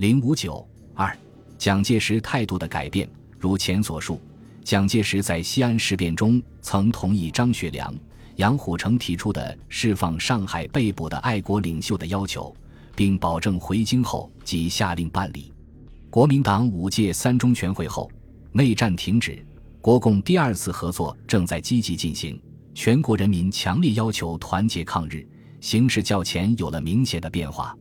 零五九二，蒋介石态度的改变。如前所述，蒋介石在西安事变中曾同意张学良、杨虎城提出的释放上海被捕的爱国领袖的要求，并保证回京后即下令办理。国民党五届三中全会后，内战停止，国共第二次合作正在积极进行。全国人民强烈要求团结抗日，形势较前有了明显的变化。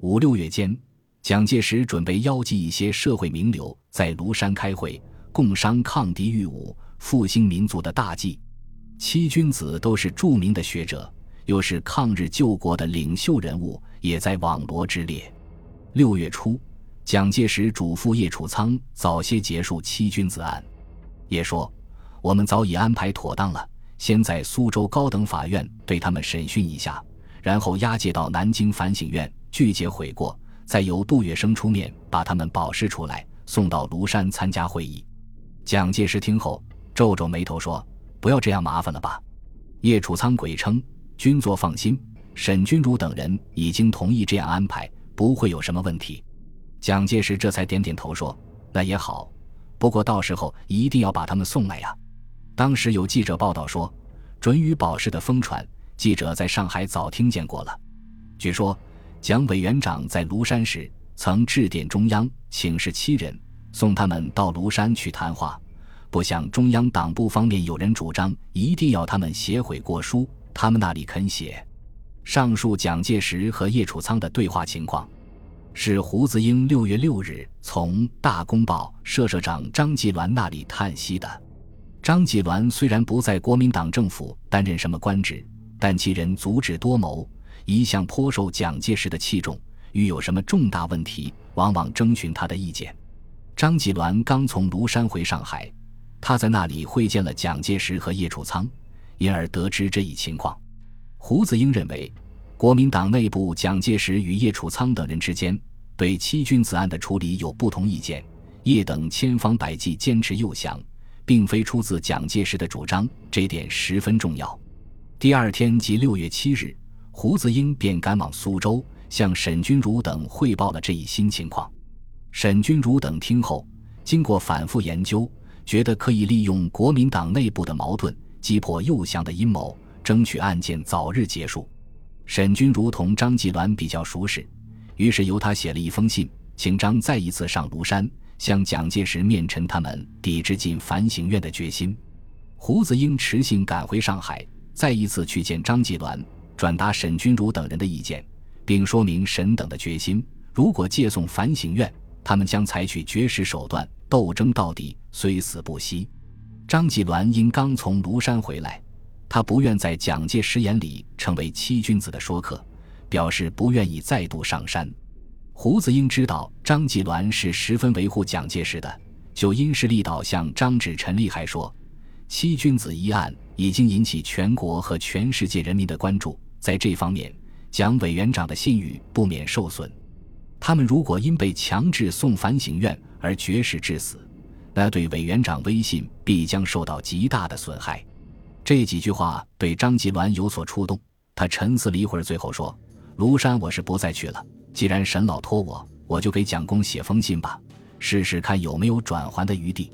五六月间，蒋介石准备邀集一些社会名流在庐山开会，共商抗敌御侮、复兴民族的大计。七君子都是著名的学者，又是抗日救国的领袖人物，也在网罗之列。六月初，蒋介石嘱咐叶楚仓早些结束七君子案。也说：“我们早已安排妥当了。”先在苏州高等法院对他们审讯一下，然后押解到南京反省院拒绝悔过，再由杜月笙出面把他们保释出来，送到庐山参加会议。蒋介石听后皱皱眉头说：“不要这样麻烦了吧？”叶楚仓鬼称：“君座放心，沈君儒等人已经同意这样安排，不会有什么问题。”蒋介石这才点点头说：“那也好，不过到时候一定要把他们送来呀。”当时有记者报道说，准予保释的疯传，记者在上海早听见过了。据说，蒋委员长在庐山时曾致电中央，请示七人送他们到庐山去谈话。不想中央党部方面有人主张一定要他们写悔过书，他们那里肯写。上述蒋介石和叶楚仓的对话情况，是胡子英六月六日从《大公报》社社长张继鸾那里叹息的。张继鸾虽然不在国民党政府担任什么官职，但其人足智多谋，一向颇受蒋介石的器重。遇有什么重大问题，往往征询他的意见。张继鸾刚从庐山回上海，他在那里会见了蒋介石和叶楚仓，因而得知这一情况。胡子英认为，国民党内部蒋介石与叶楚仓等人之间对七君子案的处理有不同意见，叶等千方百计坚持诱降。并非出自蒋介石的主张，这点十分重要。第二天即六月七日，胡子英便赶往苏州，向沈钧儒等汇报了这一新情况。沈钧儒等听后，经过反复研究，觉得可以利用国民党内部的矛盾，击破诱降的阴谋，争取案件早日结束。沈钧儒同张继鸾比较熟识，于是由他写了一封信，请张再一次上庐山。向蒋介石面陈他们抵制进反省院的决心。胡子英持信赶回上海，再一次去见张继鸾，转达沈钧儒等人的意见，并说明沈等的决心：如果借送反省院，他们将采取绝食手段，斗争到底，虽死不息。张继鸾因刚从庐山回来，他不愿在蒋介石眼里成为七君子的说客，表示不愿意再度上山。胡子英知道张继鸾是十分维护蒋介石的，就因势利导向张志陈利害说：“七君子一案已经引起全国和全世界人民的关注，在这方面，蒋委员长的信誉不免受损。他们如果因被强制送反省院而绝食致死，那对委员长威信必将受到极大的损害。”这几句话对张吉鸾有所触动，他沉思了一会儿，最后说：“庐山我是不再去了。”既然沈老托我，我就给蒋公写封信吧，试试看有没有转圜的余地。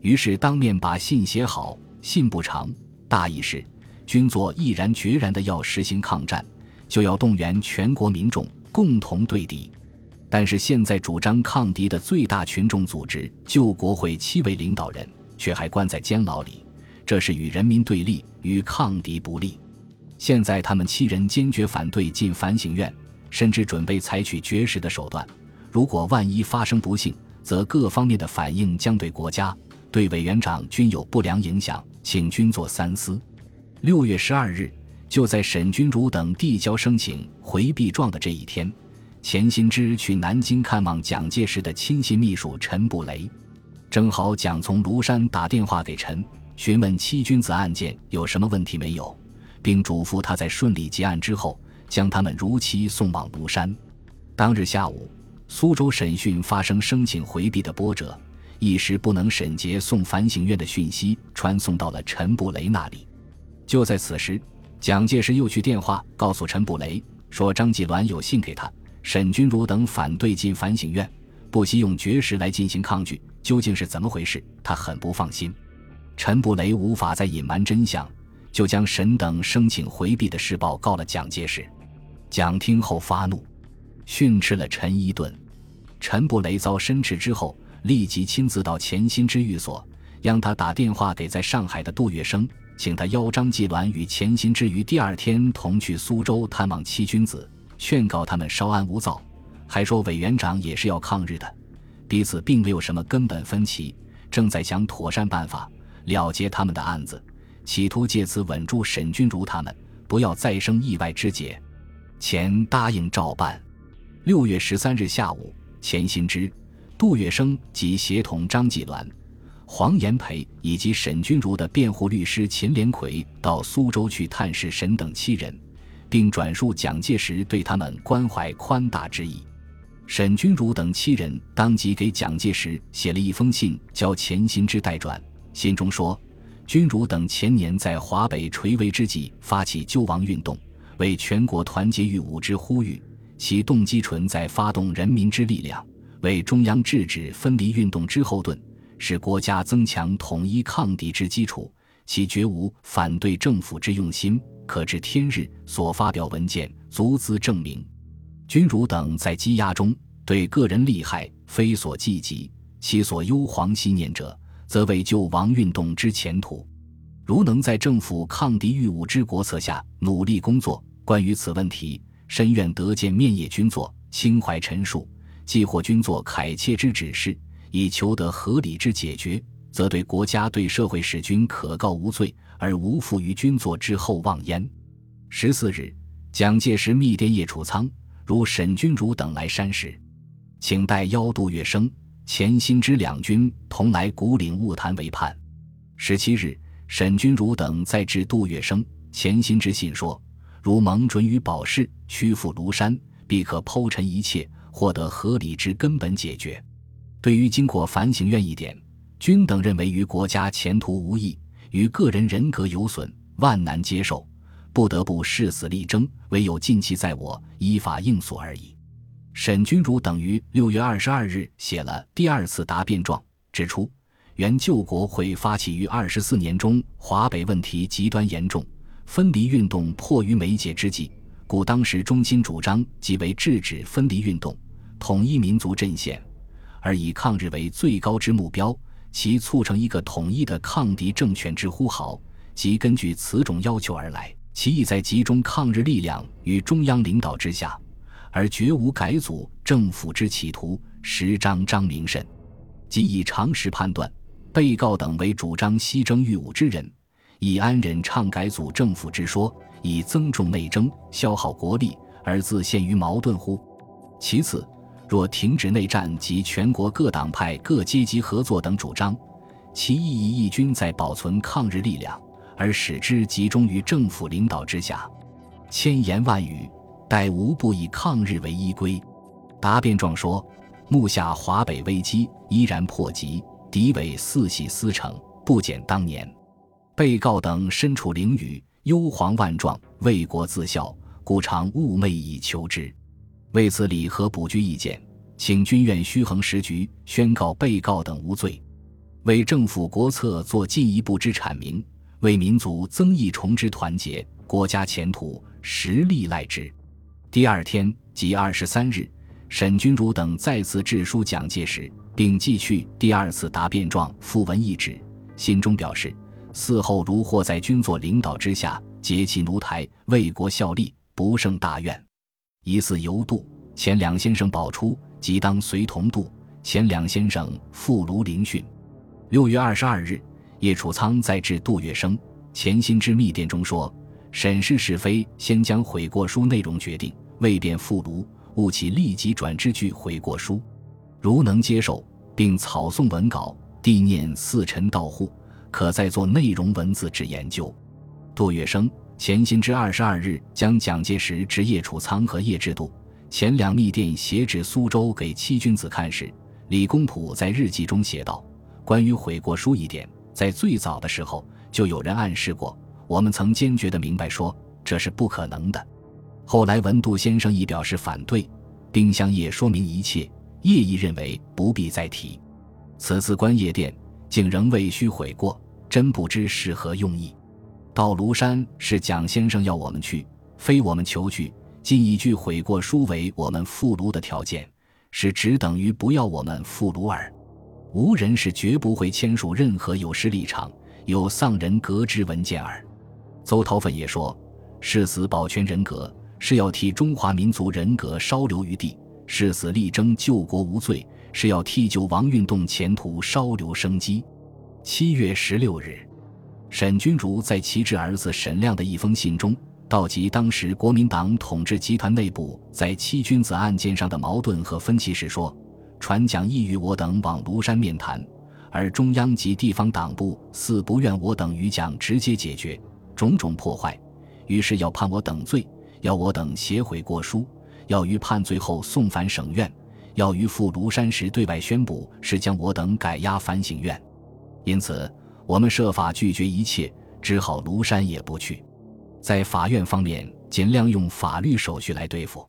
于是当面把信写好，信不长，大意是：军座毅然决然的要实行抗战，就要动员全国民众共同对敌。但是现在主张抗敌的最大群众组织救国会七位领导人却还关在监牢里，这是与人民对立，与抗敌不利。现在他们七人坚决反对进反省院。甚至准备采取绝食的手段。如果万一发生不幸，则各方面的反应将对国家、对委员长均有不良影响，请军座三思。六月十二日，就在沈君儒等递交申请回避状的这一天，钱新之去南京看望蒋介石的亲信秘书陈布雷，正好蒋从庐山打电话给陈，询问七君子案件有什么问题没有，并嘱咐他在顺利结案之后。将他们如期送往庐山。当日下午，苏州审讯发生申请回避的波折，一时不能审结送反省院的讯息传送到了陈布雷那里。就在此时，蒋介石又去电话告诉陈布雷说，张继鸾有信给他，沈钧儒等反对进反省院，不惜用绝食来进行抗拒。究竟是怎么回事？他很不放心。陈布雷无法再隐瞒真相，就将沈等申请回避的事报告了蒋介石。蒋听后发怒，训斥了陈一顿。陈布雷遭申斥之后，立即亲自到钱新之寓所，让他打电话给在上海的杜月笙，请他邀张继鸾与钱新之于第二天同去苏州探望七君子，劝告他们稍安勿躁，还说委员长也是要抗日的。彼此并没有什么根本分歧，正在想妥善办法了结他们的案子，企图借此稳住沈君儒他们，不要再生意外之结。钱答应照办。六月十三日下午，钱新之、杜月笙及协同张继鸾、黄炎培以及沈钧儒的辩护律师秦连魁到苏州去探视沈等七人，并转述蒋介石对他们关怀宽大之意。沈钧儒等七人当即给蒋介石写了一封信，交钱新之代转。信中说：“钧儒等前年在华北垂危之际发起救亡运动，为全国团结御侮之呼吁，其动机纯在发动人民之力量，为中央制止分离运动之后盾，使国家增强统一抗敌之基础。其绝无反对政府之用心，可知天日所发表文件足资证明。”君儒等在羁押中，对个人利害非所计及，其所忧惶心念者，则为救亡运动之前途。如能在政府抗敌御侮之国策下努力工作，关于此问题，深愿得见面叶君作亲怀陈述，既获君作恳切之指示，以求得合理之解决，则对国家对社会使君可告无罪，而无负于君作之厚望焉。十四日，蒋介石密电叶楚仓。如沈钧儒等来山时，请代邀杜月笙、钱新之两军同来古岭务谈为盼。十七日，沈钧儒等再致杜月笙、钱新之信说：如蒙准予保释，屈服庐山，必可剖陈一切，获得合理之根本解决。对于经过反省院一点，均等认为于国家前途无益，与个人人格有损，万难接受。不得不誓死力争，唯有尽其在我，依法应诉而已。沈钧儒等于六月二十二日写了第二次答辩状，指出原救国会发起于二十四年中，华北问题极端严重，分离运动迫于眉睫之际，故当时中心主张即为制止分离运动，统一民族阵线，而以抗日为最高之目标，其促成一个统一的抗敌政权之呼号，即根据此种要求而来。其意在集中抗日力量于中央领导之下，而绝无改组政府之企图，实彰张明甚。即以常识判断，被告等为主张西征御侮之人，以安忍倡改组政府之说，以增重内争、消耗国力，而自陷于矛盾乎？其次，若停止内战及全国各党派各阶级合作等主张，其意义亦均在保存抗日力量。而使之集中于政府领导之下，千言万语，待无不以抗日为依归。答辩状说：目下华北危机依然迫急，敌伪四系思成，不减当年。被告等身处囹圄，忧惶万状，为国自效，故常寤寐以求之。为此，理和补具意见，请军院虚衡时局，宣告被告等无罪，为政府国策做进一步之阐明。为民族增益重之团结，国家前途实力赖之。第二天，即二十三日，沈钧儒等再次致书蒋介石，并寄去第二次答辩状附文一纸，信中表示：嗣后如或在军座领导之下结其奴台，为国效力，不胜大愿。疑似犹渡，前两先生保出，即当随同渡。前两先生复卢聆讯。六月二十二日。叶楚仓在致杜月笙、潜心之密电中说：“审视是非，先将悔过书内容决定，未便复读，务其立即转之具悔过书。如能接受，并草送文稿，地念四臣到户，可再做内容文字之研究。”杜月笙、钱新之二十二日将蒋介石致叶楚仓和叶志度、钱两密电写至苏州给七君子看时，李公朴在日记中写道：“关于悔过书一点。”在最早的时候，就有人暗示过，我们曾坚决的明白说这是不可能的。后来文度先生亦表示反对，丁香叶说明一切。叶亦认为不必再提。此次观叶殿，竟仍未须悔过，真不知是何用意。到庐山是蒋先生要我们去，非我们求去。今一句悔过书为我们复庐的条件，是只等于不要我们复庐耳。无人是绝不会签署任何有失立场、有丧人格之文件耳。邹韬奋也说：“誓死保全人格，是要替中华民族人格稍留余地；誓死力争救国无罪，是要替救亡运动前途稍留生机。”七月十六日，沈钧儒在其致儿子沈亮的一封信中。道及当时国民党统治集团内部在七君子案件上的矛盾和分歧时说：“传讲意欲我等往庐山面谈，而中央及地方党部似不愿我等与蒋直接解决，种种破坏，于是要判我等罪，要我等写悔过书，要于判罪后送返省院，要于赴庐山时对外宣布是将我等改押反省院。因此，我们设法拒绝一切，只好庐山也不去。”在法院方面，尽量用法律手续来对付。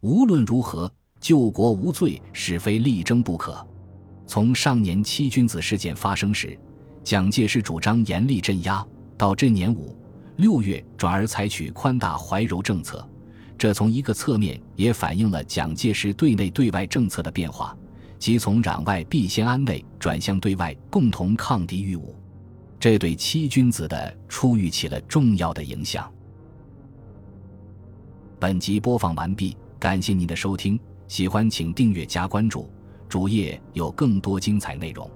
无论如何，救国无罪，是非力争不可。从上年七君子事件发生时，蒋介石主张严厉镇压，到这年五六月转而采取宽大怀柔政策，这从一个侧面也反映了蒋介石对内对外政策的变化，即从攘外必先安内转向对外共同抗敌御侮。这对七君子的出狱起了重要的影响。本集播放完毕，感谢您的收听，喜欢请订阅加关注，主页有更多精彩内容。